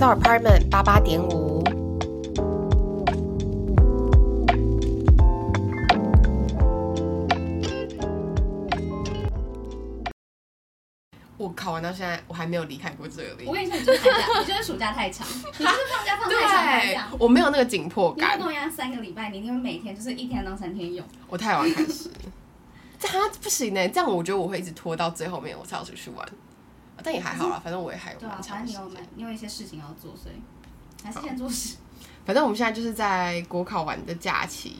到 Apartment 八八点五。我考完到现在，我还没有离开过这里我。跟你说，你就是寒假，你就是暑假太长，你就是放假放太长我没有那个紧迫感你要跟，我一样三个礼拜，你一定会每天就是一天当三天用。我太晚开始。这样不行呢，这样我觉得我会一直拖到最后面，我才要出去玩。但也还好啦，反正我也还有对啊，蛮长的时间反正你有。你有一些事情要做，所以还是先做事。反正我们现在就是在国考完的假期，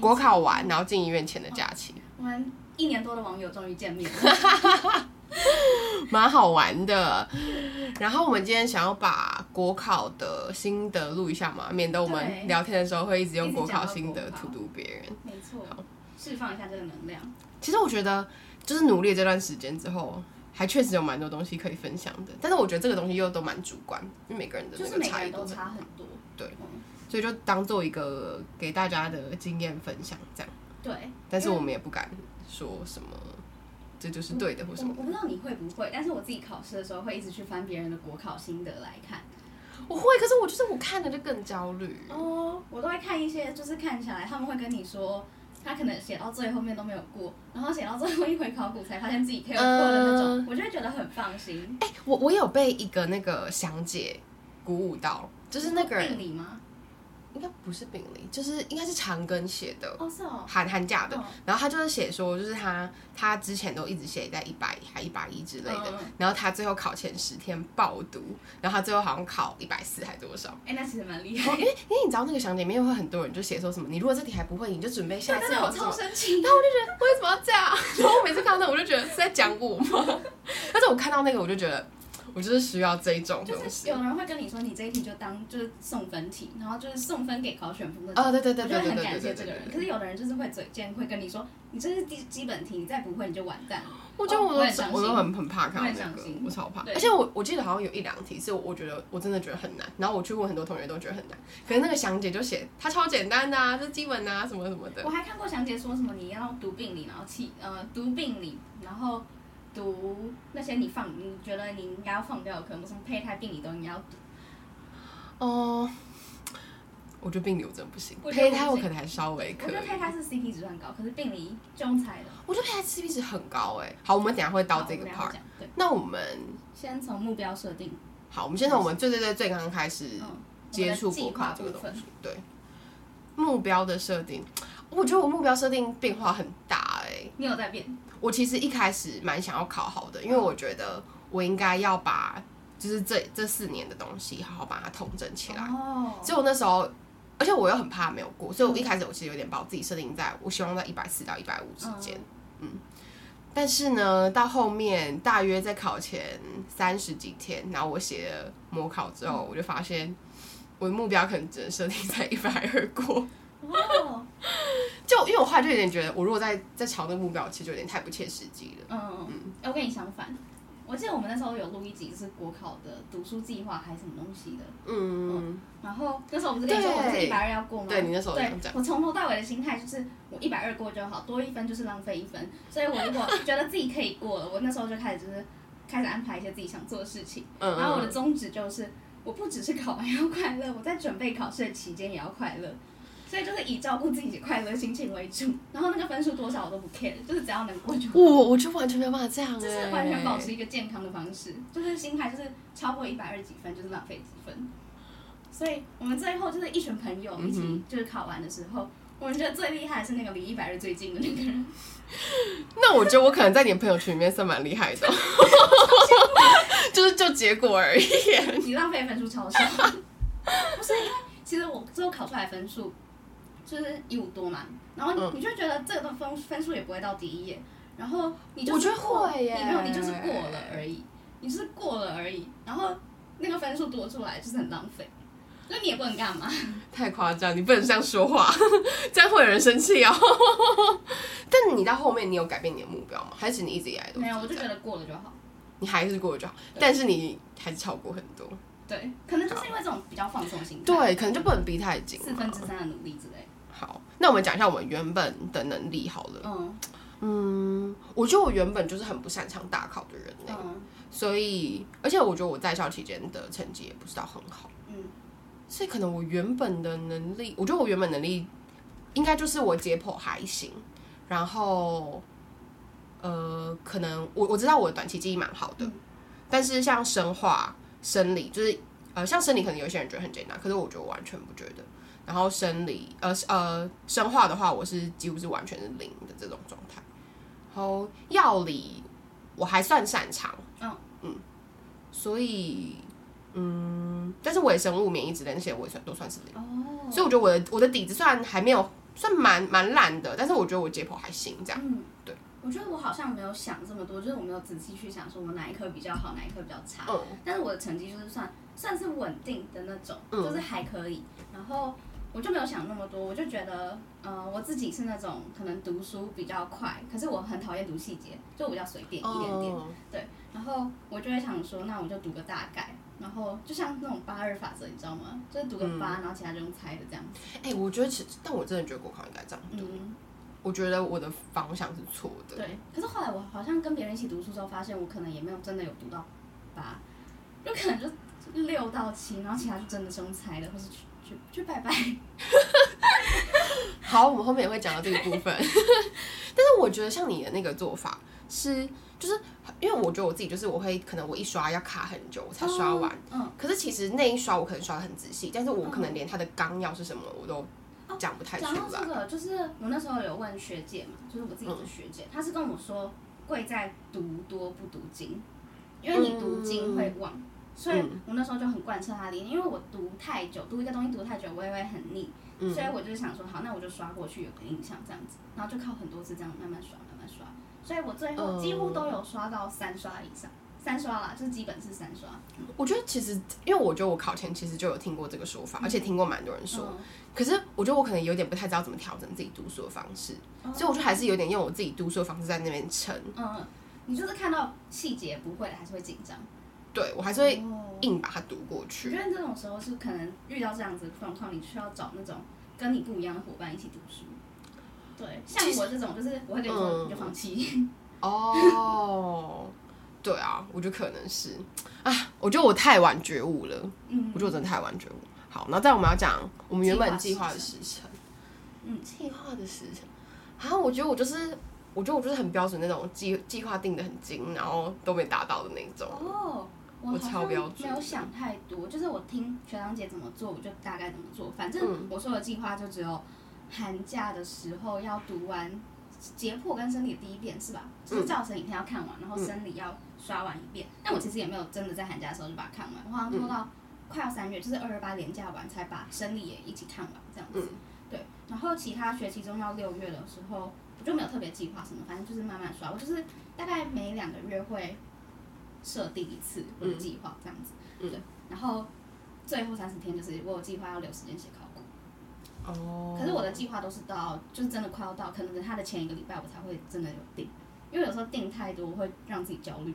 国考完然后进医院前的假期，我们一年多的网友终于见面了。蛮好玩的。然后我们今天想要把国考的心得录一下嘛，免得我们聊天的时候会一直用国考心得荼毒别人。没错，释放一下这个能量。其实我觉得，就是努力这段时间之后，还确实有蛮多东西可以分享的。但是我觉得这个东西又都蛮主观，因为每个人的就那是差异度很差很多。对嗯，所以就当做一个给大家的经验分享这样。对。但是我们也不敢说什么这就是对的或什么。我我不知道你会不会，但是我自己考试的时候会一直去翻别人的国考心得来看。我会，可是我就是我看了就更焦虑。哦，我都会看一些，就是看起来他们会跟你说，他可能写到最后面都没有过，然后写到最后一回考古才发现自己可以有过的那种，嗯我就会觉得很放心。哎、我我有被一个那个详解鼓舞到，就是那个人病理吗？应该不是病理，就是应该是长庚写的。哦，是哦。寒寒假的嗯，然后他就是写说，就是他他之前都一直写在一百还一百一之类的，然后他最后考前十天爆读，然后他最后好像考一百四还多少？哎、那其实蛮厉哦害。因为因为你知道那个详解里面会很多人就写说什么，你如果这题还不会，你就准备下对，但是我次考什么超生气。为什么要这样？然后我每次看到那个我就觉得是在讲我吗？但是我看到那个我就觉得，我就是需要这一种东就是西。有人会跟你说，你这一题就当就是送分题，然后就是送分给考选部的。哦，对对对我对对很感谢。这个人。可是有的人就是会嘴贱，会跟你说，你这是基基本题，你再不会你就完蛋了。我觉得我都很我都很很怕看到我很那个，我超怕。而且我我记得好像有一两题是我觉得我真的觉得很难，然后我去问很多同学都觉得很难，可是那个详解就写它超简单的啊，这基本啊什么什么的我。还看过详解说什么你要读病理，然后气呃读病理，然后读那些你放你觉得你应该要放掉的科目，什么胚胎病理都应该要读。哦，我觉得病理我真的不行，胚胎我可能还稍微可以我觉。得胚胎是 CP 值很高，可是病理就用猜的。我觉得胚胎 CP 值很高哎。好，我们等下会到好这个 part 那我们先从目标设定，好，我们先从我们最最最最刚刚开始嗯，接触国考这个东西。对，目标的设定，我觉得我目标设定变化很大哎、你有在变？我其实一开始蛮想要考好的，因为我觉得我应该要把就是这这四年的东西好好把它统整起来。哦，所以我那时候，而且我又很怕没有过，所以我一开始我其实有点把我自己设定在我希望在一百四到一百五之间，嗯。但是呢，到后面大约在考前三十几天，然后我写了模考之后，我就发现我的目标可能只能设定在一百二过。哦，就因为我后来就有点觉得，我如果在在朝那个目标，其实就有点太不切实际了。嗯嗯，我跟你相反。我记得我们那时候有录一集是国考的读书计划还是什么东西的，嗯，然后那时候我不是跟你说对我是一百二要过吗？对你那时候有对这样讲我从头到尾的心态就是我一百二过就好，多一分就是浪费一分。所以我如果觉得自己可以过了，我那时候就开始就是开始安排一些自己想做的事情。嗯然后我的宗旨就是，我不只是考完要快乐，我在准备考试的期间也要快乐。所以就是以照顾自己的快乐心情为主，然后那个分数多少我都不 care，就是只要能过就好。我我就完全没有办法这样、欸，就是完全保持一个健康的方式，就是心态就是超过一百二十几分就是浪费几分。所以我们最后就是一群朋友一起嗯就是考完的时候，我们觉得最厉害的是那个离一百二最近的那个人，那我觉得我可能在你朋友圈里面算蛮厉害的，就是就结果而已。你浪费分数超少。不是因为其实我最后考出来分数就是一五多嘛，然后嗯你就觉得这个分分数也不会到第一页，然后你就我觉得会耶你没有你就是过了而已，你就是过了而已，然后那个分数多出来就是很浪费，那你也不能干嘛。太夸张，你不能这样说话，这样会有人生气哦。但你到后面，你有改变你的目标吗？还是你一直以来都没有，我就觉得过了就好。你还是过了就好，但是你还是超过很多。对，可能就是因为这种比较放松心态，对，可能就不能逼太紧。四分之三的努力之类。好，那我们讲一下我们原本的能力好了。嗯，嗯，我觉得我原本就是很不擅长大考的人呢、嗯。所以而且我觉得我在校期间的成绩也不知道很好，嗯。所以可能我原本的能力，我觉得我原本能力应该就是我解剖还行，然后呃，可能我我知道我的短期记忆蛮好的，嗯。但是像生化、生理，就是呃，像生理可能有些人觉得很简单，可是我觉得我完全不觉得。然后生理，呃呃，生化的话，我是几乎是完全是零的这种状态。然后药理我还算擅长，嗯嗯，所以嗯，但是微生物、免疫之类那些我也算都算是零。哦，所以我觉得我的我的底子虽然还没有算蛮蛮烂的，但是我觉得我解剖还行，这样。我觉得我好像没有想这么多，就是我没有仔细去想说我哪一科比较好，哪一科比较差。嗯但是我的成绩就是算算是稳定的那种，嗯就是还可以。然后我就没有想那么多，我就觉得，呃，我自己是那种可能读书比较快，可是我很讨厌读细节，就我比较随便一点点。哦然后我就会想说，那我就读个大概。然后就像那种八二法则，你知道吗？就是读个嗯八、然后其他就用猜的这样子。哎、我觉得其实，但我真的觉得国考应该这样读。嗯，我觉得我的方向是错的。对。可是后来我好像跟别人一起读书之后，发现我可能也没有真的有读到八，就可能就六到七，然后其他就真的是用猜的，或是去去去拜拜。好，我们后面也会讲到这个部分。但是我觉得像你的那个做法是，就是因为我觉得我自己就是我会可能我一刷要卡很久我才刷完，嗯，可是其实那一刷我可能刷的很仔细，但是我可能连它的纲要是什么我都讲不太出讲到这。个，就是我那时候有问学姐嘛，就是我自己的学姐，她是跟我说，贵在读多不读精，因为你读精会忘，所以我那时候就很贯彻她的理念，因为我读太久，读一个东西读太久，我也会很腻，嗯。所以我就想说，好，那我就刷过去有个印象这样子，然后就靠很多次这样慢慢刷，慢慢刷，所以我最后嗯几乎都有刷到三刷以上，三刷啦，就是基本是三刷。我觉得其实，因为我觉得我考前其实就有听过这个说法，而且听过蛮多人说。嗯可是我觉得我可能有点不太知道怎么调整自己读书的方式，所以我就还是有点用我自己读书的方式在那边撑。嗯，你就是看到细节不会的，还是会紧张。对我还是会哦硬把它读过去我。觉得这种时候是可能遇到这样子的状况，你需要找那种跟你不一样的伙伴一起读书。对，像我这种，就是我会跟你说嗯你就放弃。哦，对啊，我觉得可能是。啊，我觉得我太晚觉悟了，嗯。我觉得我真的太晚觉悟。好，那再我们要讲我们原本计计划划的时程，嗯计划的时程，啊，我觉得我就是，我觉得我就是很标准那种计计划定的很精，然后都没达到的那种。哦，我我好像超标准没有想太多，就是我听学长姐怎么做，我就大概怎么做。反正嗯。我说的计划就只有寒假的时候要读完解剖跟生理第一遍是吧？就是造成影片要看完，然后生理要刷完一遍。但我其实也没有真的在寒假的时候就把它看完，我好像拖到快要三月，就是二二八连假完才把生理也一起看完这样子。对，然后其他学期中到六月的时候，我就没有特别计划什么，反正就是慢慢刷。我就是大概每两个月会设定一次我的计划这样子。嗯对，然后最后三十天就是我有计划要留时间写考古，哦，可是我的计划都是到就是真的快要到，可能等他的前一个礼拜我才会真的有定，因为有时候定太多会让自己焦虑。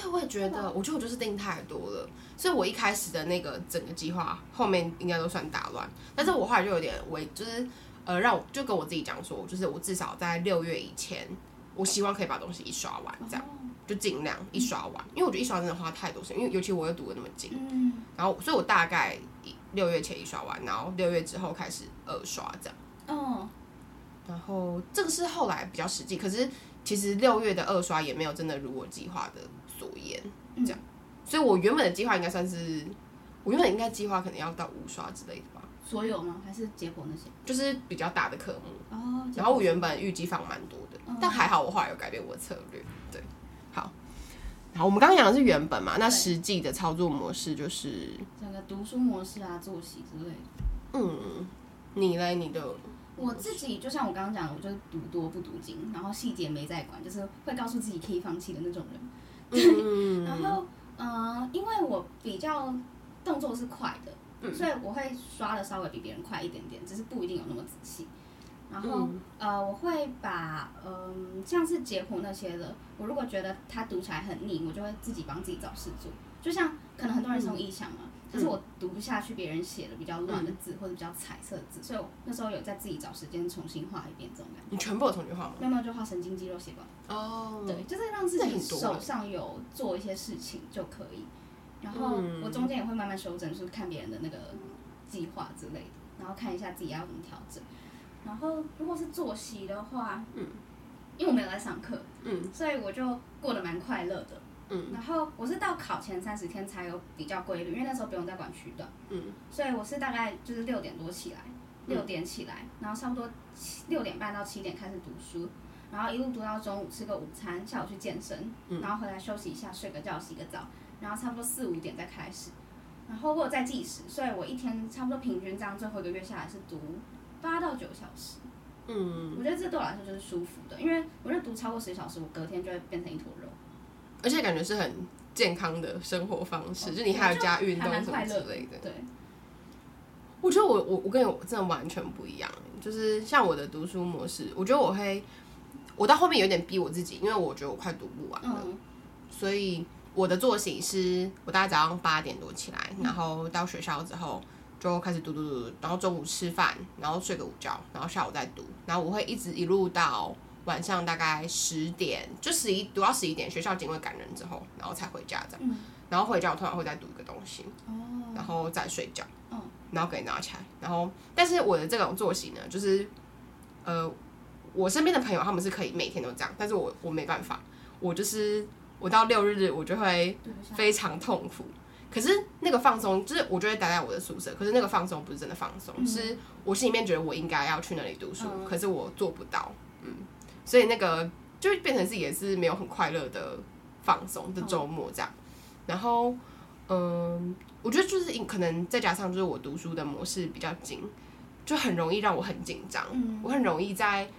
对，我也觉得，我觉得我就是定太多了，所以我一开始的那个整个计划后面应该都算打乱，但是我后来就有点为就是呃让我就跟我自己讲说，就是我至少在六月以前，我希望可以把东西一刷完，这样哦。就尽量一刷完，因为我觉得一刷真的花太多时间，因为尤其我又读的那么紧，嗯，然后所以我大概一六月前一刷完，然后六月之后开始二刷这样。哦，然后这个是后来比较实际，可是其实六月的二刷也没有真的如我计划的所言，嗯这样，所以我原本的计划应该算是，我原本应该计划可能要到五刷之类的吧，所有吗？还是结果那些？就是比较大的科目。哦，然后我原本预计放蛮多的，嗯但还好我后来有改变我的策略，对，好。好我们刚刚讲的是原本嘛，那对实际的操作模式就是，整个读书模式啊、作息之类的。嗯，你嘞，你的，我自己就像我刚刚讲的，我就是读多不读精，然后细节没在管，就是会告诉自己可以放弃的那种人。嗯，然后，呃，因为我比较动作是快的，嗯所以我会刷的稍微比别人快一点点，只是不一定有那么仔细。然后，嗯呃，我会把嗯、像是截胡那些的，我如果觉得它读起来很腻，我就会自己帮自己找事做。就像可能很多人是用意想嘛，就是我读不下去别人写的比较乱的字、或者比较彩色的字，所以我那时候有在自己找时间重新画一遍这种感觉。你全部有重新画吗？慢慢就画神经肌肉细胞，哦，对，就是让自己手上有做一些事情就可以。然后嗯我中间也会慢慢修正，就是看别人的那个计划之类的，然后看一下自己要怎么调整。然后如果是作息的话，嗯，因为我没有在上课，嗯所以我就过得蛮快乐的。嗯。然后我是到考前三十天才有比较规律，因为那时候不用再管区段，嗯。所以我是大概就是六点多起来，嗯。六点起来，然后差不多七六点半到七点开始读书，然后一路读到中午吃个午餐，下午去健身，嗯。然后回来休息一下，睡个觉，洗个澡，然后差不多四五点再开始，然后我有在计时，所以我一天差不多平均这样最后一个月下来是读八到九小时，嗯，我觉得这对我来说就是舒服的，因为我觉得读超过十小时，我隔天就会变成一坨肉。而且感觉是很健康的生活方式，哦就你还有加运还动什么之类的。对，我觉得我我我跟你真的完全不一样，就是像我的读书模式，我觉得我会，我到后面有点逼我自己，因为我觉得我快读不完了，嗯所以我的作息是我大概早上八点多起来，然后到学校之后就开始读读读，读然后中午吃饭，然后睡个午觉，然后下午再读，然后我会一直一路到晚上大概十点，就十一读到十一点，学校警卫赶人之后，然后才回家这样，嗯。然后回家我通常会再读一个东西，哦，然后再睡觉，嗯。然后给你拿起来，然后但是我的这种作息呢，就是呃，我身边的朋友他们是可以每天都这样，但是我我没办法，我就是我到六日我就会非常痛苦。可是那个放松，就是我就会待在我的宿舍，可是那个放松不是真的放松，嗯。是我心里面觉得我应该要去那里读书，嗯。可是我做不到，嗯，所以那个就变成是也是没有很快乐的放松的周末这样，然后嗯，我觉得就是可能再加上就是我读书的模式比较紧，就很容易让我很紧张，嗯。我很容易在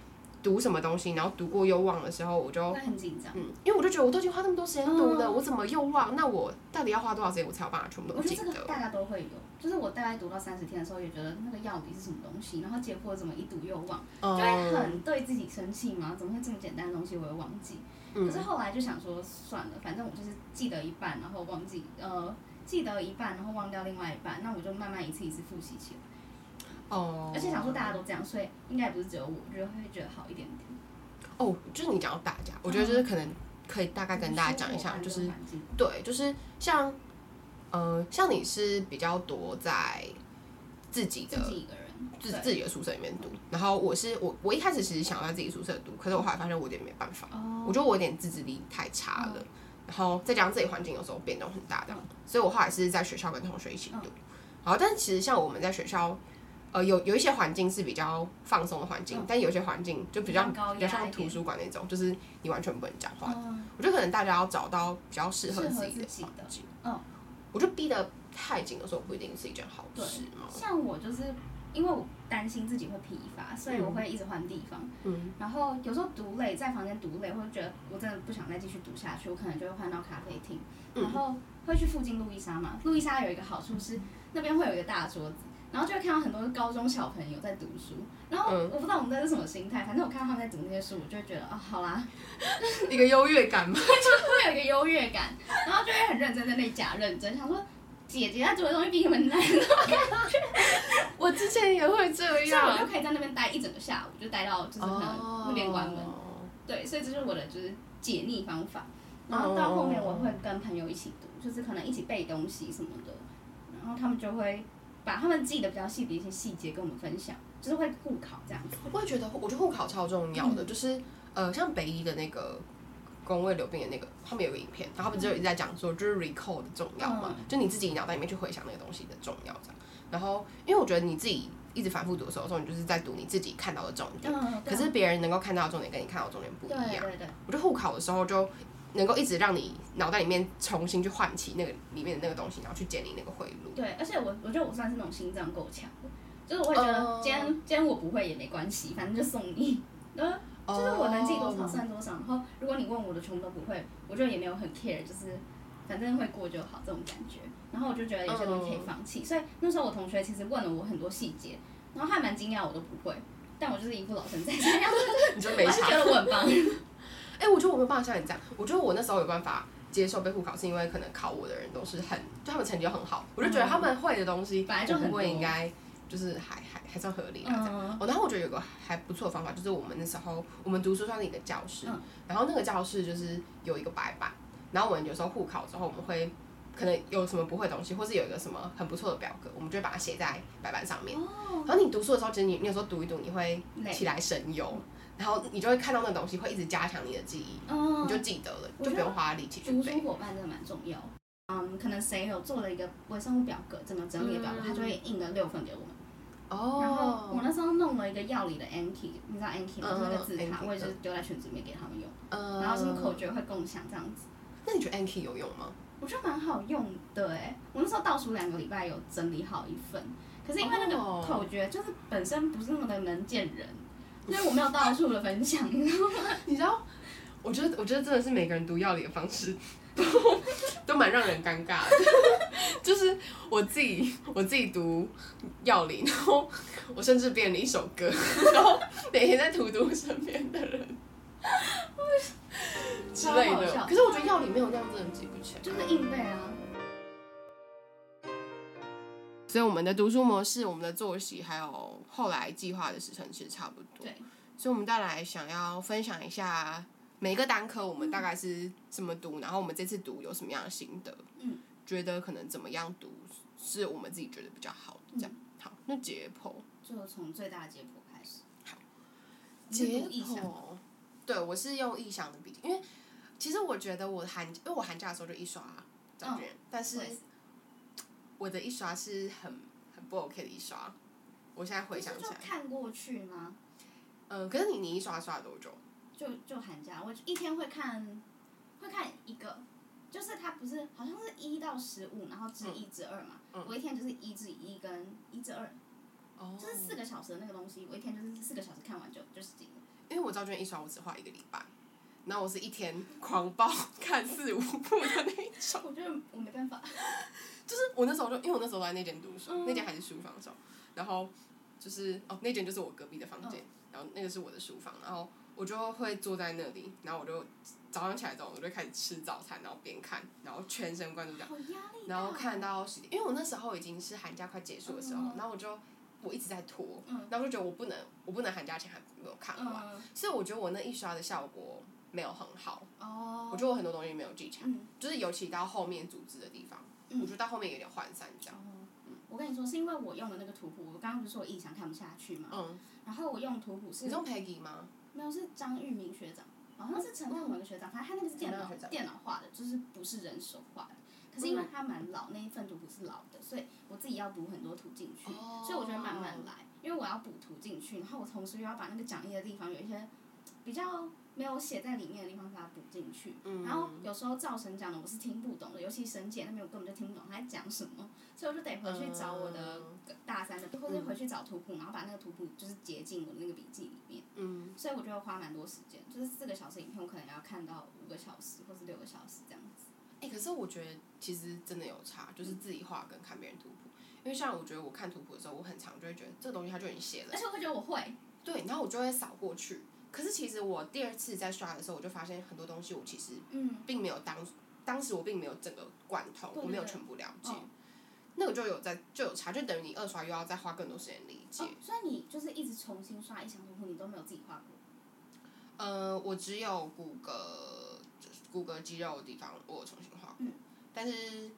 读什么东西，然后读过又忘的时候，我就会很紧张。嗯，因为我就觉得我都已经花那么多时间读了，嗯我怎么又忘？那我到底要花多少时间我才有办法全部我觉得都记得？这个大家都会有，就是我大概读到三十天的时候，也觉得那个药底是什么东西，然后结果怎么一读又忘，就会嗯很对自己生气嘛，怎么会这么简单的东西我会忘记？可是嗯后来就想说，算了，反正我就是记得一半，然后忘记，呃，记得一半，然后忘掉另外一半，那我就慢慢一次一次复习起来。哦，而且想说大家都这样，所以应该也不是只有我，我觉得会觉得好一点点。哦，就是你讲到大家，我觉得就是可能可以大概跟大家讲一下，嗯就是对，就是像呃，像你是比较多在自己的自己一个人，自自己的宿舍里面读，然后我是我我一开始其实想要在自己宿舍读，可是我后来发现我有点没办法，哦。我觉得我有点自制力太差了，然后再加上自己环境有时候变动很大的，所以我后来是在学校跟同学一起读。好，但是其实像我们在学校，呃，有有一些环境是比较放松的环境，嗯但有些环境就比较比较像图书馆那种，就是你完全不能讲话。嗯我觉得可能大家要找到比较适合自己的环境。嗯，我觉得逼得太紧的时候不一定是一件好事嘛。像我就是因为我担心自己会疲乏，所以我会一直换地方。嗯然后有时候读累，在房间读累，或者觉得我真的不想再继续读下去，我可能就会换到咖啡厅，嗯然后会去附近路易莎嘛。路易莎有一个好处是那边会有一个大桌子，然后就会看到很多高中小朋友在读书。然后嗯我不知道我们在是什么心态，反正我看到他们在读那些书，我就会觉得啊、好啦，一个优越感嘛。就会有一个优越感，然后就会很认真在那里假认真，想说姐姐她读的东西比你们难，我之前也会这以我就。可以在那边待一整个下午，就待到就是可能那边关门。哦对，所以这是我的就是解腻方法。然后到后面我会跟朋友一起读，就是可能一起背东西什么的，然后他们就会把他们记得比较细的一些细节跟我们分享，就是会互考这样子。我也觉得，我觉得互考超重要的，就是呃，像北医的那个工位流病的那个，他们有个影片，然后他们就一直在讲说，就是 recall 的重要嘛，就你自己脑袋里面去回想那个东西的重要这样。然后，因为我觉得你自己一直反复读的时候，你就是在读你自己看到的重点，嗯，可是别人能够看到的重点跟你看到的重点不一样。对对，我觉得互考的时候就能够一直让你脑袋里面重新去唤起那个里面的那个东西，然后去建立那个回路。对，而且我我觉得我算是那种心脏够强的，就是我会觉得哦今天、今天我不会也没关系，反正就送你。呃，就是我能记多少哦算多少，然后如果你问我的全部都不会，我就也没有很 care，就是反正会过就好这种感觉。然后我就觉得有些东西可以放弃，所以那时候我同学其实问了我很多细节，然后他还蛮惊讶我都不会，但我就是一副老生在这样，你就没差我还是觉。得我很棒。哎、我觉得我没有办法像你这样，我觉得我那时候有办法接受被互考，是因为可能考我的人都是很，就他们成绩就很好，我就觉得他们会的东西，本来就很多应该就是还还还算合理啦。这样嗯。哦，然后我觉得有个还不错的方法，就是我们那时候我们读书上的一个教室，嗯。然后那个教室就是有一个白板，然后我们有时候互考之后，我们会可能有什么不会的东西，或是有一个什么很不错的表格，我们就会把它写在白板上面。哦，然后你读书的时候，其实你你有时候读一读，你会起来神游，然后你就会看到那个东西，会一直加强你的记忆，嗯你就记得了，就不用花力气去读书背。伙伴真的蛮重要。嗯，可能谁有做了一个微生物表格，整个整理的表格，嗯他就会印了六份给我们。哦然后我那时候弄了一个药理的 Anki，你知道 Anki 吗？嗯就个字卡，我也是丢在群组里面给他们用。嗯然后什么口诀会共享这样子，那你觉得 Anki 有用吗？我觉得蛮好用的哎。我那时候倒数两个礼拜有整理好一份，可是因为那哦个口诀就是本身不是那么的能见人，所以我没有到处的分享，你知道吗？你知道，我觉得我觉得真的是每个人读药理的方式 都都蛮让人尴尬的。就是我自己我自己读药理，然后我甚至编了一首歌，然后每天在荼毒身边的人 之类的。超好笑可是我觉得药理没有那样真的记不起来。就是硬背啊。所以我们的读书模式、我们的作息，还有后来计划的时程其实差不多。对，所以我们再来想要分享一下每个单科我们大概是怎么读，然后我们这次读有什么样的心得，嗯，觉得可能怎么样读是我们自己觉得比较好的这样。好，那解剖，就从最大的解剖开始。好，解剖，对我是用意想的笔记，因为其实我觉得我寒，因为我寒假的时候就一刷张卷，但是我的一刷是很很不 OK 的一刷，我现在回想起就，看过去吗？嗯，可是你你一刷刷了多久？就就寒假，我一天会看，会看一个，就是它不是好像是一到十五，然后至一至二嘛。嗯我一天就是一至一跟一至二，哦就是四个小时的那个东西，我一天就是四个小时看完就就死定了。因为我知道，就一刷，我只花一个礼拜，然后我是一天狂暴 看四五部的那一种。我觉得我没办法。就是我那时候就因为我那时候在那间读书，嗯那间还是书房时候，然后就是哦那间就是我隔壁的房间，嗯然后那个是我的书房，然后我就会坐在那里，然后我就早上起来之后我就开始吃早餐，然后边看，然后全神贯注这样。然后看到十点，因为我那时候已经是寒假快结束的时候，嗯然后我就我一直在拖，嗯然后我就觉得我不能我不能寒假前还没有看完，嗯所以我觉得我那一刷的效果没有很好，哦。我觉得我很多东西没有记起来，嗯。就是尤其到后面组织的地方，嗯。我觉得到后面有点涣散这样。哦，我跟你说，是因为我用的那个图谱，我刚刚不是说我印象看不下去嘛，嗯，然后我用图谱是你用 Peggy 吗？没有是张玉明学长，好像是陈亮某一个学长，反正他那个是电脑电脑画的，就是不是人手画的。可是因为他蛮老，那一份图谱是老的，所以我自己要补很多图进去，哦。所以我觉得慢慢来，因为我要补图进去，然后我同时又要把那个讲义的地方有一些比较没有写在里面的地方把它补进去，嗯然后有时候赵神讲的我是听不懂的，尤其神姐那边我根本就听不懂他在讲什么，所以我就得回去找我的大三的，或者回去找图谱，然后把那个图谱就是截进我的那个笔记里面。嗯，所以我就会花蛮多时间，就是四个小时影片，我可能要看到五个小时或是六个小时这样子。哎、可是我觉得其实真的有差，就是自己画跟看别人图谱。因为像我觉得我看图谱的时候，我很常就会觉得这个东西它就已经写了而，且我会觉得我会，对，然后我就会扫过去。可是其实我第二次在刷的时候，我就发现很多东西我其实嗯，并没有当当时我并没有整个贯通，对对我没有全部了解。嗯那个就有在就有差，就等于你二刷又要再花更多时间理解。哦，所以你就是一直重新刷一箱图谱，你都没有自己画过。呃，我只有骨骼，就是骨骼肌肉的地方我有重新画过，嗯。但是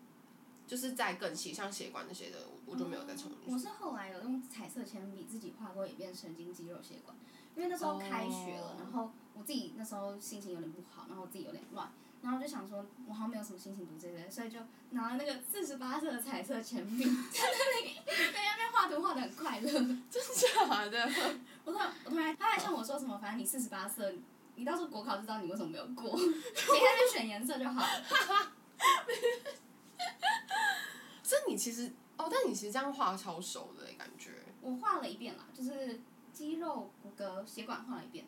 就是在更细，像血管那些的，我我就没有再重新我是后来有用彩色铅笔自己画过一遍神经肌肉血管，因为那时候开学了，哦然后我自己那时候心情有点不好，然后我自己有点乱，然后就想说，我好像没有什么心情读这些，所以就拿了那个四十八色的彩色铅笔，在那里在那边画图画的很快乐。真假的。我突然，我突然，他还向我说什么，反正你四十八色，你到时候国考就知道你为什么没有过，你在那边选颜色就好了。所以你其实哦，但你其实这样画超熟的欸感觉。我画了一遍啦，就是肌肉、骨骼、血管画了一遍。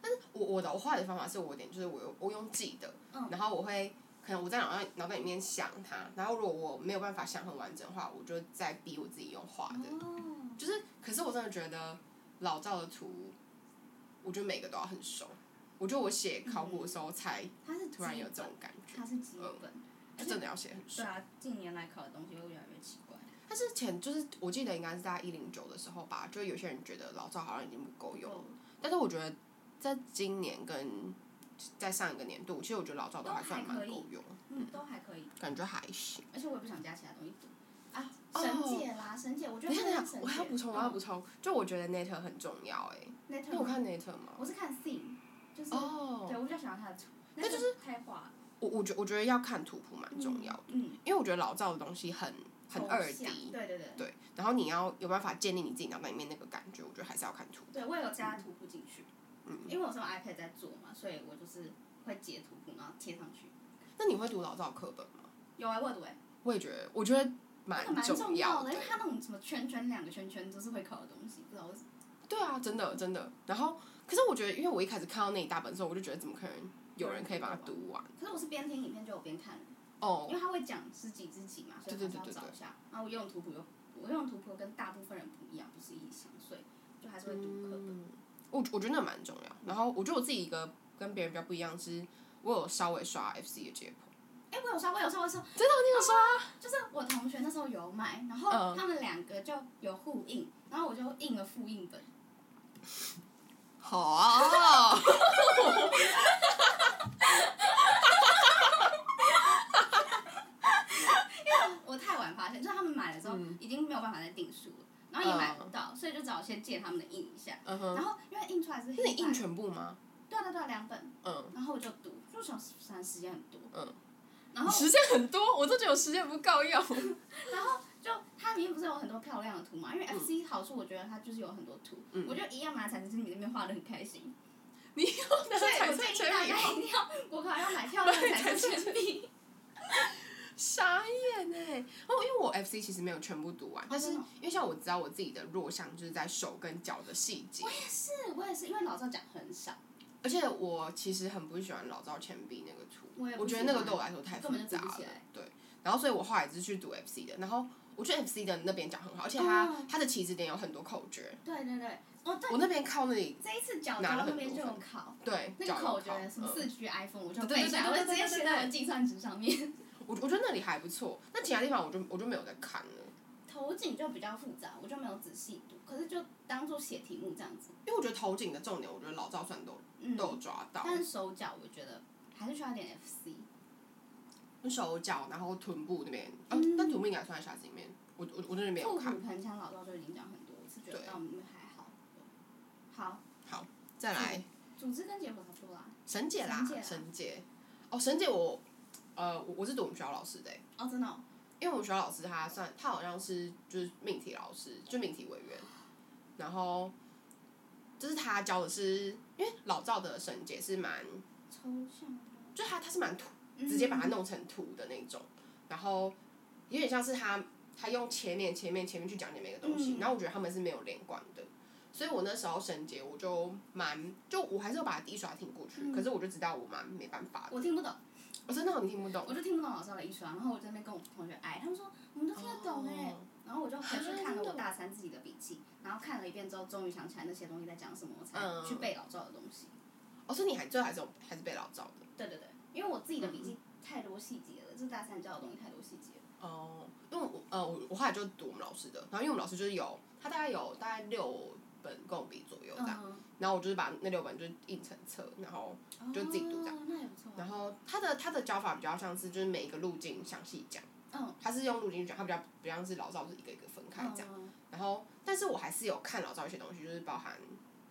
但是我我的我画的方法是我有点就是我用我用记的，嗯然后我会可能我在脑袋脑袋里面想它，然后如果我没有办法想很完整的话，我就再逼我自己用画的。哦，就是，可是我真的觉得老赵的图，我觉得每个都要很熟，我我觉得我写考古的时候才他是突然有这种感觉，它是基本，就真的要写很熟。对啊，近年来考的东西又越来越奇怪。但是前就是我记得应该是在一零九的时候吧，就有些人觉得老赵好像已经不够用。了，但是我觉得在今年跟在上一个年度，其实我觉得老赵都还算蛮够用，嗯，都还可以，感觉还行。而且我也不想加其他东西。啊，哦。神姐啦，神姐，我觉得等一下，等我还要补充，我还要补充，就我觉得 Net 很重要哎、那你有看 Net 吗？我是看 theme，就是哦。对我比较喜欢他的图，那就是开画，我我觉我觉得要看图谱蛮重要的，嗯，因为我觉得老赵的东西很很抽二象 D，对对对，对，然后你要有办法建立你自己脑袋里面那个感觉，我觉得还是要看图。对我也有加图谱进去，嗯，因为我是用 iPad 在做嘛，所以我就是会截图谱然后贴上去。那你会读老赵课本吗？有啊，我有读哎，我也觉得，我觉得那个蛮重要的，因为它那种什么圈圈两个圈圈都是会考的东西，不知道为什么。对啊，真的真的。然后，可是我觉得，因为我一开始看到那一大本的时候，我就觉得怎么可能有人可以把它读完？可是我是边听影片就有边看，哦因为他会讲知己知己嘛，所以对还是要找一下。然后我用图谱又，我用图谱跟大部分人不一样，不是一相，所以就还是会读课本。嗯，我我觉得那蛮重要。然后，我觉得我自己一个跟别人比较不一样是，我有稍微刷 FC 的解剖。哎、我有刷，我有刷，我有刷，真的，你有刷？就是我同学那时候有买，然后嗯他们两个就有互印，然后我就印了复印本。好啊。我太晚发现，就是他们买了之后、嗯已经没有办法再订书了，然后也买不到，所以就只好先借他们的印一下。然后因为印出来是那你印全部吗？对啊对啊对啊两本，嗯然后我就读，就想反时间很多，嗯。然后时间很多，我都觉得我时间不够用。然后就它里面不是有很多漂亮的图嘛？因为 FC 好处我觉得它就是有很多图，嗯我就一样拿彩色铅笔那边画的很开心，你要拿所以彩色铅笔吗？家一定要买漂亮的彩色铅笔。傻眼哎！哦，因为我 FC 其实没有全部读完，但是因为像我知道我自己的弱项就是在手跟脚的细节我，也是，我也是，因为老赵讲很少，而且我其实很不喜欢老赵铅笔那个图，我我觉得那个对我来说太复杂了。对，然后所以我后来是去读 FC 的，然后我觉得 FC 的那边讲很好，而且它、嗯它的起始点有很多口诀，对对对，哦对，我那边靠那里这一次讲拿了很角那边就多有考。对那个口诀什么嗯四 G iPhone 我就对对背下来，我就直接写在我的计算纸上面。我我觉得那里还不错，那其他地方我就我就没有在看了，头颈就比较复杂，我就没有仔细读，可是就当做写题目这样子。因为我觉得头颈的重点，我觉得老赵算都嗯，都有抓到，但是手脚我觉得还是需要一点 FC。手脚，然后臀部那边，啊嗯，但臀部应该算在匣子里面，我我我真的没有看腹股。盆腔老赵就已经讲很多，我是觉得对到里面还好。好，好，再来组织跟结果差不多啦。神姐啦神姐，啦神姐，哦，神姐我，呃，我我是读我们学校老师的欸，哦，真的、哦。因为我们学校老师他算他好像是就是命题老师，就命题委员，然后就是他教的是，因为老赵的神姐是蛮，抽象的。就他他是蛮图，嗯直接把它弄成图的那种，然后有点像是他他用前面前面前面去讲解每个东西，嗯然后我觉得他们是没有连贯的。所以我那时候神节我就蛮，就我还是有把它第一刷听过去，嗯可是我就知道我蛮没办法的。我听不懂，我真的你听不懂我。就听不懂老师的一双，然后我在那边跟我同学哎，他们说我们都听得懂哎、哦然后我就回去看了我大三自己的笔记，然后看了一遍之后，终于想起来那些东西在讲什么，我才嗯去背老赵的东西。哦，所以你还最后还是有还是背老赵的。对对对，因为我自己的笔记太多细节了，这大三教的东西太多细节了。哦，因为我呃我我后来就读我们老师的，然后因为我们老师就是有他大概有大概六本共比左右这样，嗯，然后我就是把那六本就是印成册，然后就自己读这样。哦，那也不错。然后他的他的教法比较像是就是每一个路径详细讲，嗯，他是用路径讲，他比较比较像是老赵是一个一个分开这样。嗯。然后，但是我还是有看老赵一些东西，就是包含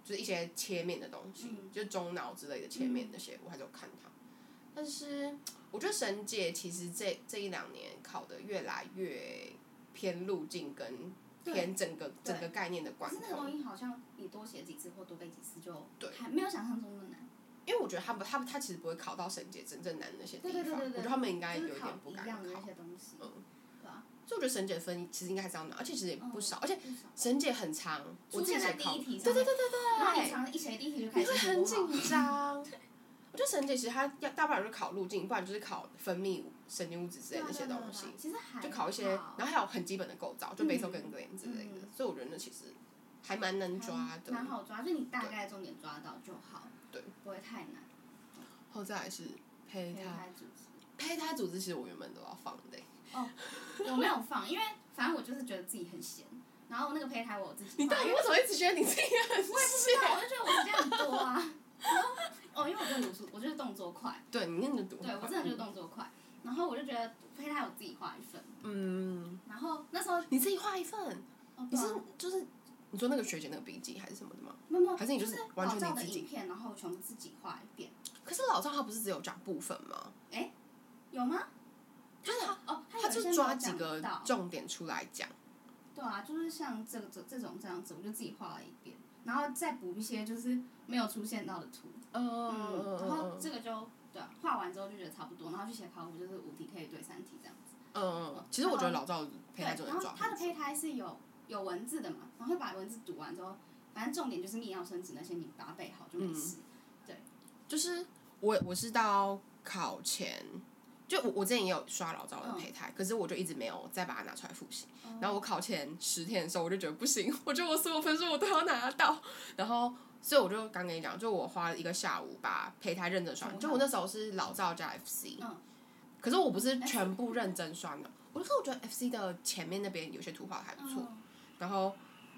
就是一些切面的东西，嗯。就是中脑之类的切面那些，我还是有看它。但是我觉得神姐其实这这一两年考的越来越偏路径跟偏整个整个概念的管可是那个东，西好像你多写几次或多背几次就对。还没有想象中的难，因为我觉得他们他们他其实不会考到神界真正难的那些地方，对对对对对我觉得他们应该有点不敢一样的那考。些东西，嗯。对吧？所以我觉得神姐分其实应该还是要拿，而且其实也不少，而且不少。神姐很长，我出现在自己写考，对对对对对，然后你常常一写第一题就开你会很始紧张。我觉得神姐其实它要大不了就是考路径，不然就是考分泌、神经物质之类的那些东西，其实还就考一些，然后还有很基本的构造，就 basal ganglion 之类的嗯，所以我觉得那其实还蛮能抓的。蛮好抓，就你大概重点抓到就好。对，不会太难。后再来是胚胚胎，胎组织。胚胎组织其实我原本都要放的欸、哦，我没有放，因为 反正我就是觉得自己很闲，然后那个胚胎我自己。你到底为什么一直觉得你自己很我也不知道，我就觉得我时间很多啊。哦，因为我真的读书，我就是动作快，对你念的读对我真的就是动作快。然后我就觉得胚胎我自己画一份，嗯，然后那时候你自己画一份，哦，你是就是你说那个学姐那个笔记还是什么的吗？没有，还是你就就是完全老赵你自己的影片，然后全部自己画一遍。可是老赵他不是只有讲部分吗？有吗？他哦，他他就抓几个重点出来讲。对啊，就是像这个这这种这样子，我就自己画了一遍，然后再补一些就是没有出现到的图。嗯，然后这个就对啊，画完之后就觉得差不多，然后去写考古就是五题可以对三题这样子。嗯嗯，其实我觉得老赵胚胎对，真的抓然后它的胚胎是有有文字的嘛，然后会把文字读完之后，反正重点就是泌尿生殖那些你把它背好就没事对。就是我我是到考前，就我我之前也有刷老赵的胚胎，可是我就一直没有再把它拿出来复习。然后我考前十天的时候，我就觉得不行，我觉得我所有分数我都要拿到。然后所以我就刚跟你讲，就我花了一个下午把胚胎认真刷完，就我那时候是老赵加 FC，、嗯。可是我不是全部认真刷的，我就说我觉得 FC 的前面那边有些图画还不错。嗯。然后，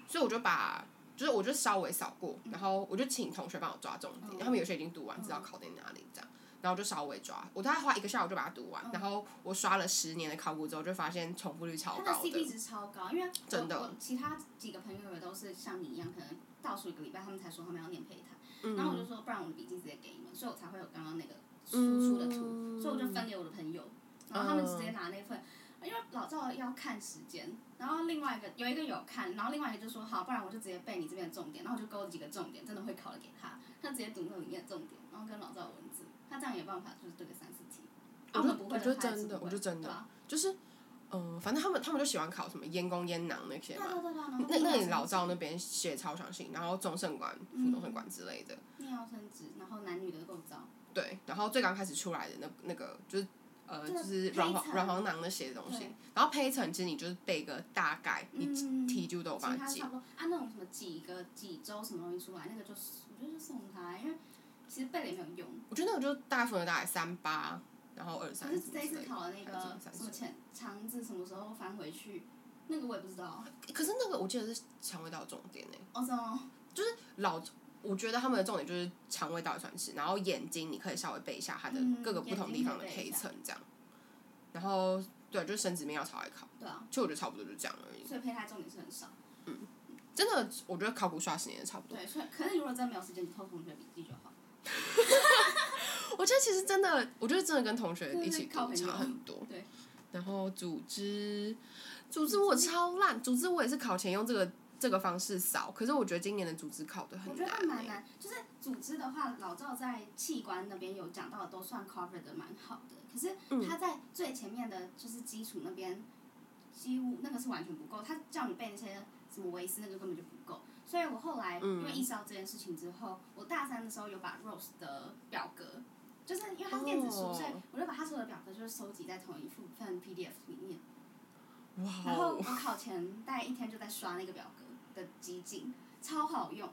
所以我就把，就是我就稍微扫过，然后我就请同学帮我抓重点，他们有些已经读完，知道考点哪里这样，然后我就稍微抓，我大概花一个下午就把它读完，然后我刷了十年的考古之后，就发现重复率超它的高 CP 的，值超高，因为真的其他几个朋友也都是像你一样，可能倒数一个礼拜他们才说他们要念胚胎，嗯然后我就说不然我的笔记直接给你们，所以我才会有刚刚那个输出的图，嗯所以我就分给我的朋友，然后他们直接拿那份。因为老赵要看时间，然后另外一个有一个有看，然后另外一个就说好，不然我就直接背你这边的重点，然后我就勾几个重点，真的会考的给他，他直接读那里面的重点，然后跟老赵的文字，他这样有办法就是对个三四题。我就啊不会我觉得他还是真的我觉得真的就是，嗯、反正他们他们就喜欢考什么咽功咽囊那些嘛。那那你老赵那边写超详细，然后中盛馆、副中盛馆之类的，泌尿生殖，然后男女的构造，对，然后最刚开始出来的那那个就是呃，就是软黄软黄囊那些东西，然后胚层其实你就是背个大概，你嗯题就都有其办法解他差。不多。啊，那种什么几个几周什么东西出来，那个就是我觉得就送他，因为其实背了也没有用。我觉得那个就大概分了大概三八，然后二可三是这一次考的那个什么前肠子什么时候翻回去，那个我也不知道。可是那个我记得是肠胃道重点呢，哦，就是？老。我觉得他们的重点就是肠胃道的算是，然后眼睛你可以稍微背一下它的嗯各个不同地方的胚眼睛可以背一下层这样，然后对，就是生殖面要朝外考，对啊，就我觉得差不多就这样而已。所以胚胎重点是很少。嗯真的，我觉得考古刷十年也差不多。对，所以可是如果真的没有时间，你偷同学笔记就好。我觉得其实真的，我觉得真的跟同学一起读靠朋友差很多。对。然后组织，组织我超烂，组织我也是考前用这个这个方式扫，可是我觉得今年的组织考的很难我觉。得蛮难，就是组织的话，老赵在器官那边有讲到的都算 cover 的蛮好的，可是嗯他在最前面的就是基础那边，几乎那个是完全不够，他叫你背那些什么维斯那个根本就不够，所以我后来嗯因为意识到这件事情之后，我大三的时候有把 Rose 的表格。就是因为它是电子书，哦所以我就把它所有的表格就是收集在同一份 PDF 里面。哇然后我哦，考前大概一天就在刷那个表格的集锦，超好用。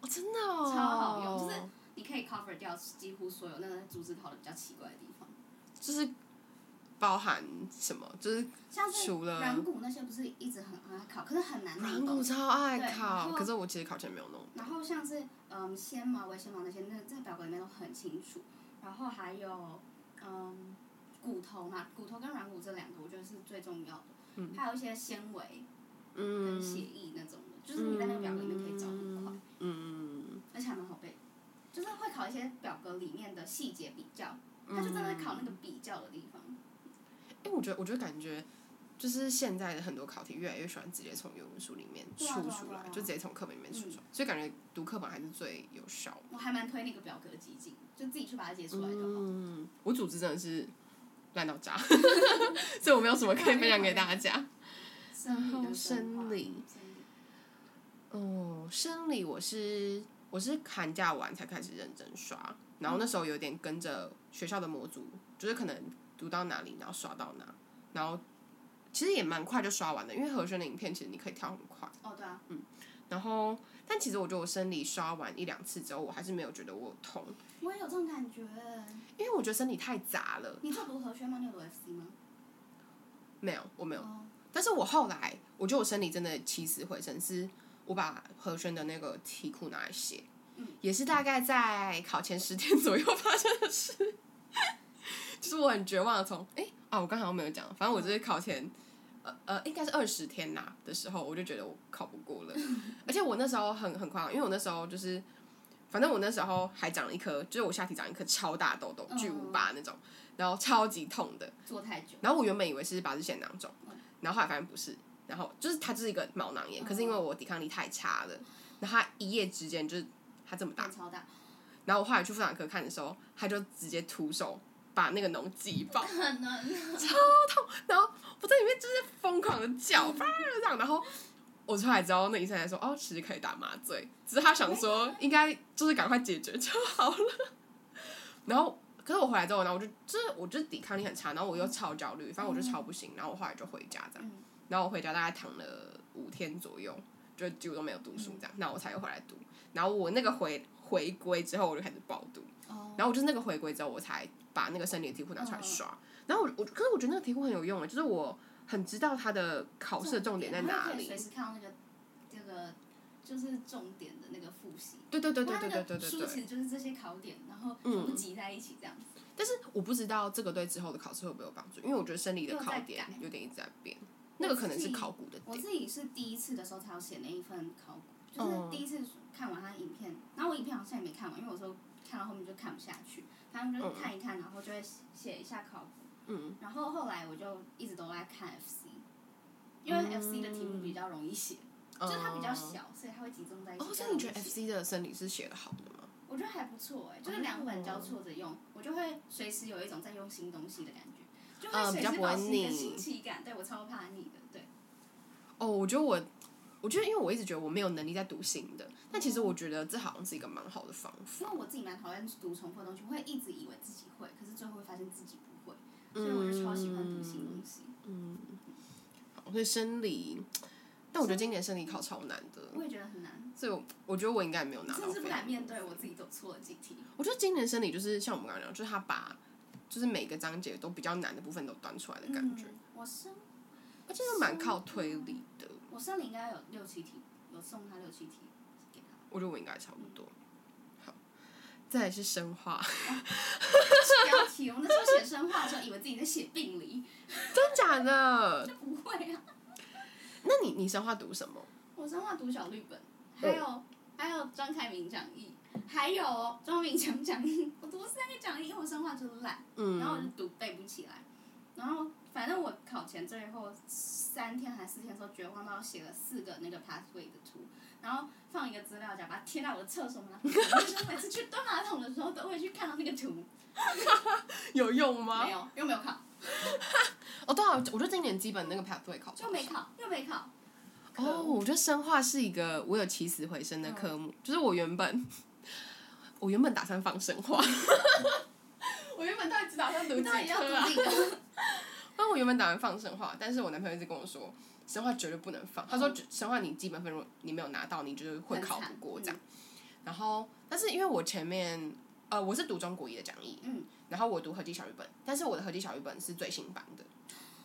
哦真的哦，超好用就是你可以 cover 掉几乎所有那个组织考的比较奇怪的地方，就是包含什么，就是像是除了软骨那些不是一直很爱考，可是很难软。骨超爱考，可是我其实考前没有弄。然后像是嗯纤毛、微纤毛那些，那在表格里面都很清楚。然后还有嗯骨头嘛，骨头跟软骨这两个我觉得是最重要的。嗯还有一些纤维嗯跟血液那种的，就是你在那个表格里面可以找很快，嗯，而且还蛮好背。就是会考一些表格里面的细节比较，它就真的考那个比较的地方。因为我觉得，我觉得感觉就是现在的很多考题越来越喜欢直接从原文书里面对啊出出来，对啊啊就直接从课本里面出嗯出来，所以感觉读课本还是最有效。我还蛮推那个表格集锦，就自己去把它截出来就好。嗯，我组织真的是烂到渣，所以我没有什么可以分享给大家。生理跟生化生理生理哦，生理我是我是寒假完才开始认真刷，然后那时候有点跟着学校的模组，就是可能读到哪里，然后刷到哪，然后其实也蛮快就刷完的，因为和声的影片其实你可以跳很快。哦，对啊，嗯然后，但其实我觉得我生理刷完一两次之后，我还是没有觉得我痛，我也有这种感觉。因为我觉得身体太杂了。你有读和轩吗？你有读 FC 吗？没有，我没有。哦，但是我后来，我觉得我生理真的起死回生，是我把和轩的那个题库拿来写，嗯也是大概在考前十天 左右发生的事。就是我很绝望的从，哎、啊，我刚好像没有讲，反正我就是考前，呃呃，应该是二十天呐的时候，我就觉得我考不过了，而且我那时候很很夸张，因为我那时候就是，反正我那时候还长了一颗，就是我下体长一颗超大痘痘，巨无霸那种，然后超级痛的，坐太久。然后我原本以为是八字腺囊肿，然后后来发现不是，然后就是它就是一个毛囊炎，可是因为我抵抗力太差了，然后它一夜之间就是它这么大，超大，然后我后来去妇产科看的时候，他就直接徒手把那个脓挤爆，可能然后我在里面就是疯狂的叫，啪这样，然后我出来之后，那医生才说哦，其实可以打麻醉，只是他想说应该就是赶快解决就好了。然后，可是我回来之后，然后我就就是我就是抵抗力很差，然后我又超焦虑，反正我就超不行，然后我后来就回家这样，嗯。然后我回家大概躺了五天左右，就几乎都没有读书这样，那我才又回来读。然后我那个回回归之后，我就开始暴读。哦，然后我就是那个回归之后，我才把那个生理的题库拿出来刷。然后我我可是我觉得那个题库很有用啊，就是我很知道它的考试的重点在哪里随。时看到那个这个就是重点的那个复习。对对对对对对对对对。书其实就是这些考点，然后全部集在一起这样子。但是我不知道这个对之后的考试会不会有帮助，因为我觉得生理的考点有点一直在变，那个可能是考古的点。我自己是第一次的时候才有写那一份考古，嗯就是第一次看完他的影片，然后我影片好像也没看完，因为有时候看到后面就看不下去，反正就是看一看，然后就会写一下考古。嗯。然后后来我就一直都在看 FC，因为 FC 的题目比较容易写，就是它比较小，所以它会集中在一起。哦，所以你觉得 FC 的生理是写的好的吗？我觉得还不错哎、就是两本交错着用，我就会随时有一种在用新东西的感觉，就会随时保持一个腻新奇感。对我超怕腻的，对。哦，我觉得我，我觉得因为我一直觉得我没有能力在读新的，但其实我觉得这好像是一个蛮好的方法。因为我自己蛮讨厌读重复的东西，我会一直以为自己会，可是最后会发现自己不会，所以我就超喜欢读新东西。好所以生理，但我觉得今年生理考超难的，我也觉得很难，所以我我觉得我应该也没有拿到甚至不敢面对我自己走错了几题。我觉得今年生理就是像我们刚刚讲，就是他把就是每个章节都比较难的部分都端出来的感觉，嗯、我生而且又蛮靠推理的。我生理应该有六七题，有送他六七题给他。我觉得我应该差不多。好，再来是生化，标题，我那时候写生化的时候，以为自己在写病理，真假的？就不会啊。那你你生化读什么？我生化读小绿本，还有、还有张凯明讲义，还有庄明强讲义，我读三个讲义，因为我生化就是懒，嗯然后我就读背不起来，然后反正我考前最后三天还四天的时候绝望到写了四个那个 pathway 的图，然后放一个资料夹，把它贴在我的厕所马桶上，就是每次去蹲马桶的时候都会去看到那个图，有用吗？没？有又没有考，哦，对啊，我觉得今年基本那个 pathway 考超少又没考又没考，哦，我觉得生化是一个我有起死回生的科目，就是我原本我原本打算放生化，我原本到底只打算读几科啊我原本打算放生化，但是我男朋友一直跟我说，生化绝对不能放。他说生化你基本分如果你没有拿到，你就是会考不过这样。然后，但是因为我前面呃我是读中国一的讲义，嗯，然后我读合记小语本，但是我的合记小语本是最新版的，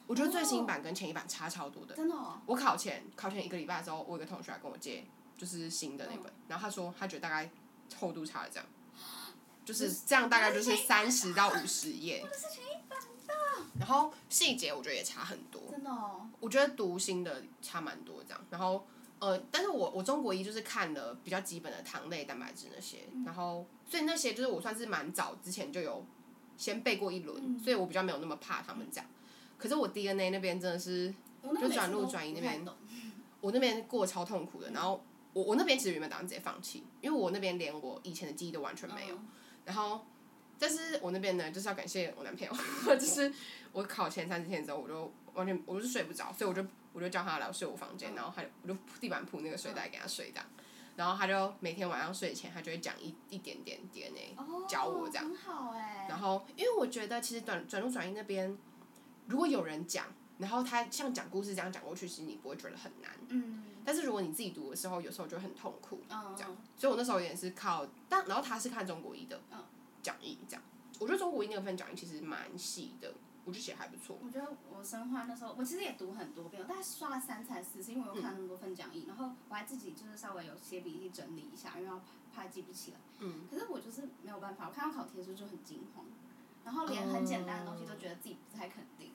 我觉得最新版跟前一版差超多的。真的哦，我考前考前一个礼拜的时候，我有个同学来跟我借，就是新的那本，然后他说他觉得大概厚度差了这样，就是这样大概就是三十到 五十页，然后细节我觉得也差很多，真的哦，我觉得读新的差蛮多这样，然后呃，但是我我中国一就是看了比较基本的糖类、蛋白质那些，然后所以那些就是我算是蛮早之前就有先背过一轮，所以我比较没有那么怕他们这样。可是我 DNA 那边真的是我那就转录转移那边不太懂我那边过得超痛苦的，然后我我那边其实原本打算直接放弃，因为我那边连我以前的记忆都完全没有。嗯然后，但是我那边呢，就是要感谢我男朋友，就是我考前三十天之后，我就完全我就是睡不着，所以我就我就叫他来睡我房间，然后他就我就铺地板铺那个睡袋给他睡这样，然后他就每天晚上睡前，他就会讲一一点点 DNA，哦，教我这样很好哎。然后因为我觉得其实转转录转移那边，如果有人讲。然后他像讲故事这样讲过去，其实你不会觉得很难。嗯但是如果你自己读的时候，有时候就很痛苦。嗯这样所以我那时候也是靠，但然后他是看中国医的嗯讲义这样。我觉得中国一那个份讲义其实蛮细的，我就写还不错。我觉得我生化那时候，我其实也读很多遍，我大概刷了三次还是四次，因为我有看那么多份讲义，然后我还自己就是稍微有写笔记整理一下，因为要怕怕记不起来。嗯。可是我就是没有办法，我看到考题的时候就很惊慌，然后连很简单的东西都觉得自己不太肯定。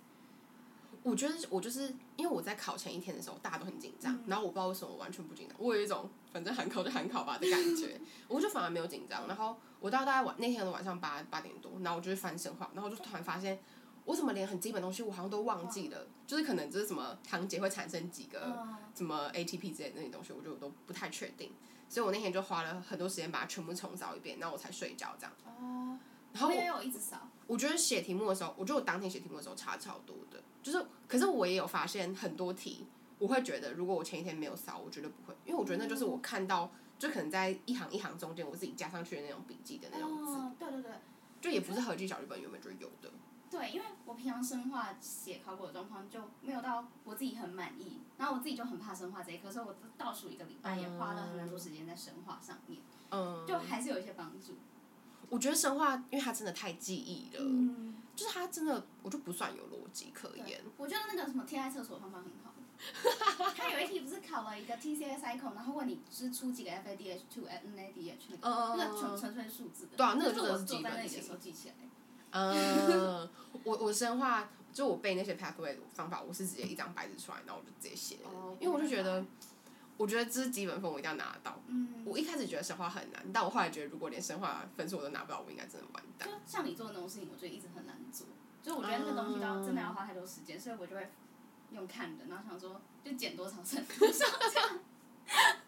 我觉得我就是因为我在考前一天的时候，大家都很紧张，嗯然后我不知道为什么我完全不紧张，我有一种反正喊考就喊考吧的感觉，我就反而没有紧张。然后我到大概晚那天的晚上八八点多，然后我就去翻神话，然后就突然发现。我怎么连很基本的东西我好像都忘记了？就是可能就是什么糖解会产生几个嗯什么 ATP 之类的那些东西，我就都不太确定，所以我那天就花了很多时间把它全部重扫一遍，然后我才睡觉这样。哦，然后我有一直扫，我觉得写题目的时候，我觉得我当天写题目的时候差超多的，就是，可是我也有发现很多题，我会觉得如果我前一天没有扫，我绝对不会，因为我觉得那就是我看到，就可能在一行一行中间我自己加上去的那种笔记的那种字，哦，对对对。就也不是合计小日本原本就有的。对，因为我平常生化写考古的状况就没有到我自己很满意，然后我自己就很怕生化这一科，所以我倒数一个礼拜也花了很多时间在生化上面，嗯，就还是有一些帮助。我觉得生化，因为它真的太记忆了，嗯，就是它真的，我就不算有逻辑可言。我觉得那个什么贴在厕所的方法很好。他有一题不是考了一个 TCA cycle，然后问你是出几个 FADH to NADH 那个，嗯那个纯纯粹数字的。对啊那个就就是是我坐在那里的时候记起来。嗯，我我生化就我背那些 pathway 的方法，我是直接一张白纸出来，然后我就直接写因为我就觉得，我觉得这是基本分，我一定要拿得到。嗯。我一开始觉得生化很难，但我后来觉得，如果连生化分数我都拿不到，我应该真的完蛋就。像你做的那种事情，我觉得一直很难做。就我觉得那个东西都要真的要花太多时间，所以我就会用看的，然后想说就减多少剩多少这样。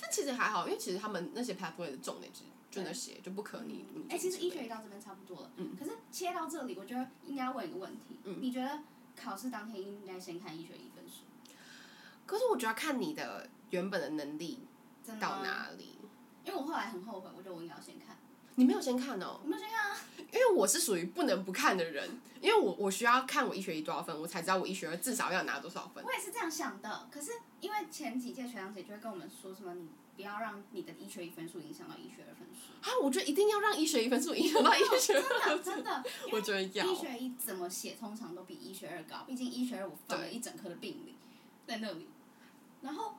但其实还好，因为其实他们那些 pathway 的重点是就那些，就不可逆逆哎、其实医学一到这边差不多了。嗯可是切到这里，我觉得应该问一个问题：嗯你觉得考试当天应该先看医学一分数？可是我觉得要看你的原本的能力到真的吗？哪里。因为我后来很后悔，我觉得我应该要先看。你没有先看哦，我没有先看啊。因为我是属于不能不看的人，因为我我需要看我医学一多少分，我才知道我医学二至少要拿多少分。我也是这样想的，可是因为前几届学长姐就会跟我们说什么，你不要让你的医学一分数影响到医学二分数。啊，我觉得一定要让医学一分数影响到医学 真二的真的，因我为觉得要医学一怎么写，通常都比医学二高，毕竟医学二我放了一整科的病理在那里，然后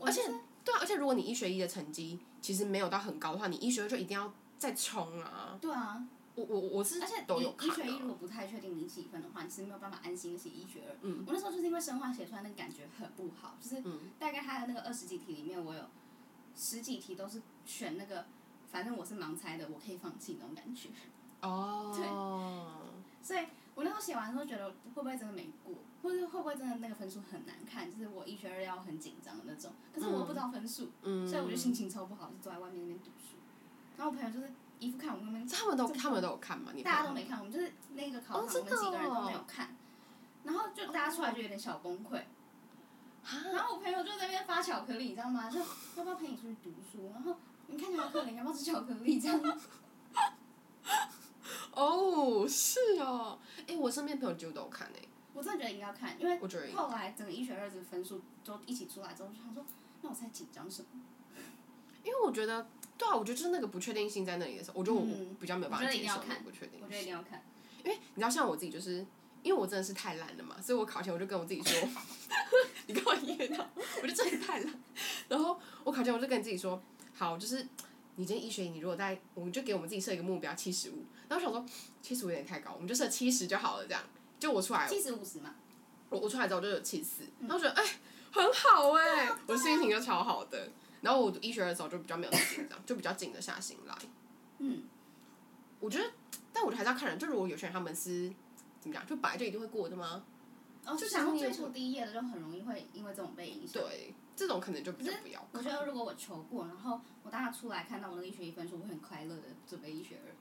而且对啊，而且如果你一学一的成绩其实没有到很高的话，你一学二就一定要再冲啊！对啊，我我我是而且都有看你医学一如。果不太确定你几分的话，你是没有办法安心的写一学二。嗯我那时候就是因为生化写出来那个感觉很不好，就是嗯大概它的那个二十几题里面，我有十几题都是选那个，反正我是盲猜的，我可以放弃那种感觉。哦，对所以我那时候写完之后觉得会不会真的没过，或者会不会真的那个分数很难看，就是我一学二要很紧张的那种。可是我又不知道分数，嗯，所以我就心情超不好，就坐在外面那边读书。然后我朋友就是一副看我那边，他们都他们都有看嘛？你大家都没看，我们就是那个考场，我们几个人都哦没有看。然后就大家出来就有点小崩溃，哈然后我朋友就在那边发巧克力，你知道吗？就要不要陪你出去读书？然后你看起来好可怜，要不要吃巧克力？这样。哦，是哦，哎，我身边朋友几乎都有看诶，我真的觉得应该要看，因为我觉得后来整个医学二的分数都一起出来之后，我就想说，那我在紧张什么？因为我觉得，对啊，我觉得就是那个不确定性在那里的时候，我觉得我嗯比较没有办法接受那得一定要看个不确定我觉得一。定要看。因为你知道，像我自己就是，因为我真的是太懒了嘛，所以我考前我就跟我自己说，你跟我一样？我就真的太懒。然后我考前我就跟自己说，好，就是你今天医学，你如果在，我们就给我们自己设一个目标七十五。然后我想说七十五有点太高，我们就设七十就好了，这样。就我出来，七十五十嘛，我我出来之后就有七四，嗯然后觉得哎、很好哎、我心情就超好的。然后我读医学的时候就比较没有那么紧张，就比较静得下心来。嗯，我觉得，但我觉得还是要看人。就如果有些人他们是怎么讲，就本来就一定会过的吗？哦，就想要追求第一页的，就很容易会因为这种被影响。对，这种可能就比较不要。我觉得如果我求过，然后我当时出来看到我那个医学一分数，我会很快乐的准备医学二。